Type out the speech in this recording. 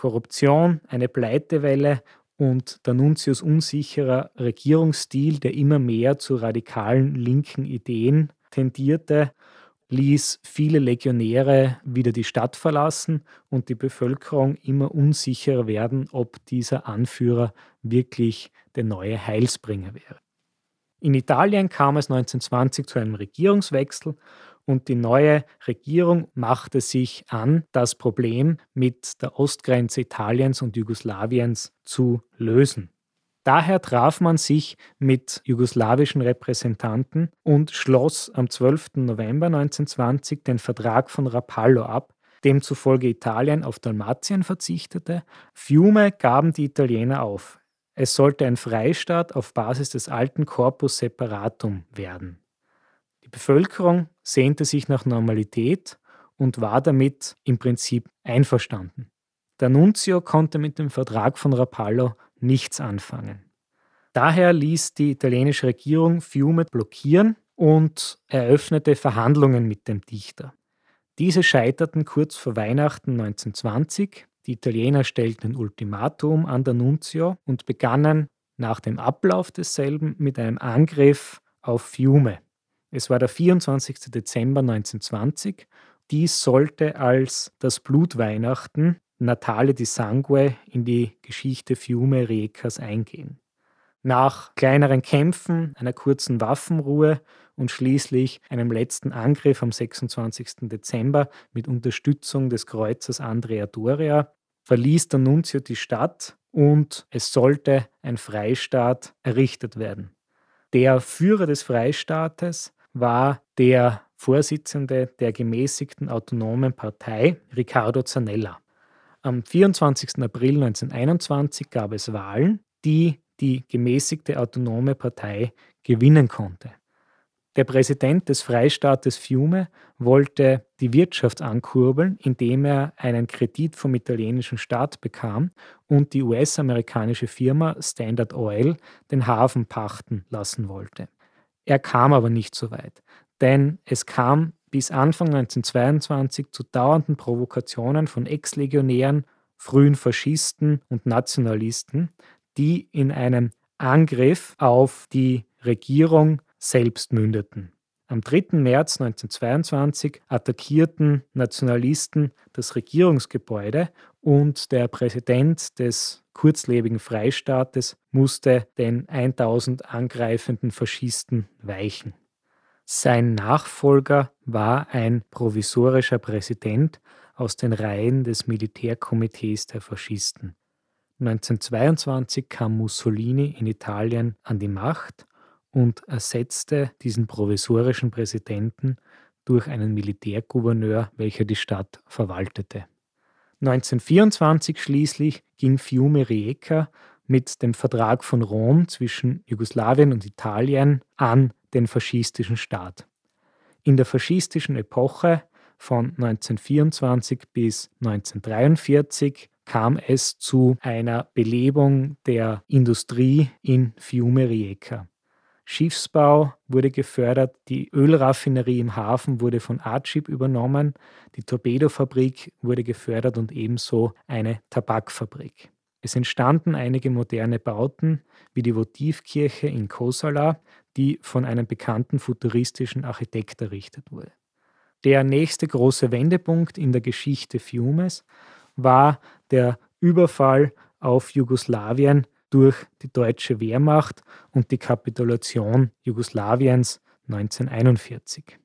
Korruption, eine Pleitewelle und der Nuntius unsicherer Regierungsstil, der immer mehr zu radikalen linken Ideen tendierte, ließ viele Legionäre wieder die Stadt verlassen und die Bevölkerung immer unsicherer werden, ob dieser Anführer wirklich der neue Heilsbringer wäre. In Italien kam es 1920 zu einem Regierungswechsel und die neue Regierung machte sich an, das Problem mit der Ostgrenze Italiens und Jugoslawiens zu lösen. Daher traf man sich mit jugoslawischen Repräsentanten und schloss am 12. November 1920 den Vertrag von Rapallo ab, demzufolge Italien auf Dalmatien verzichtete. Fiume gaben die Italiener auf. Es sollte ein Freistaat auf Basis des alten Corpus Separatum werden. Die Bevölkerung sehnte sich nach Normalität und war damit im Prinzip einverstanden. Der Nunzio konnte mit dem Vertrag von Rapallo nichts anfangen. Daher ließ die italienische Regierung Fiume blockieren und eröffnete Verhandlungen mit dem Dichter. Diese scheiterten kurz vor Weihnachten 1920. Die Italiener stellten ein Ultimatum an der Nunzio und begannen nach dem Ablauf desselben mit einem Angriff auf Fiume. Es war der 24. Dezember 1920. Dies sollte als das Blutweihnachten Natale di Sangue in die Geschichte Fiume Recas eingehen. Nach kleineren Kämpfen, einer kurzen Waffenruhe und schließlich einem letzten Angriff am 26. Dezember mit Unterstützung des Kreuzers Andrea Doria verließ der Nunzio die Stadt und es sollte ein Freistaat errichtet werden. Der Führer des Freistaates war der Vorsitzende der gemäßigten autonomen Partei, Riccardo Zanella. Am 24. April 1921 gab es Wahlen, die die gemäßigte autonome Partei gewinnen konnte. Der Präsident des Freistaates Fiume wollte die Wirtschaft ankurbeln, indem er einen Kredit vom italienischen Staat bekam und die US-amerikanische Firma Standard Oil den Hafen pachten lassen wollte. Er kam aber nicht so weit, denn es kam bis Anfang 1922 zu dauernden Provokationen von Ex-Legionären, frühen Faschisten und Nationalisten, die in einem Angriff auf die Regierung selbst mündeten. Am 3. März 1922 attackierten Nationalisten das Regierungsgebäude und der Präsident des kurzlebigen Freistaates musste den 1000 angreifenden Faschisten weichen. Sein Nachfolger war ein provisorischer Präsident aus den Reihen des Militärkomitees der Faschisten. 1922 kam Mussolini in Italien an die Macht und ersetzte diesen provisorischen Präsidenten durch einen Militärgouverneur, welcher die Stadt verwaltete. 1924 schließlich ging Fiume Rijeka mit dem Vertrag von Rom zwischen Jugoslawien und Italien an den faschistischen Staat. In der faschistischen Epoche von 1924 bis 1943 kam es zu einer Belebung der Industrie in Fiume Rijeka. Schiffsbau wurde gefördert, die Ölraffinerie im Hafen wurde von Archib übernommen, die Torpedofabrik wurde gefördert und ebenso eine Tabakfabrik. Es entstanden einige moderne Bauten, wie die Votivkirche in Kosala, die von einem bekannten futuristischen Architekt errichtet wurde. Der nächste große Wendepunkt in der Geschichte Fiumes war der Überfall auf Jugoslawien durch die deutsche Wehrmacht und die Kapitulation Jugoslawiens 1941.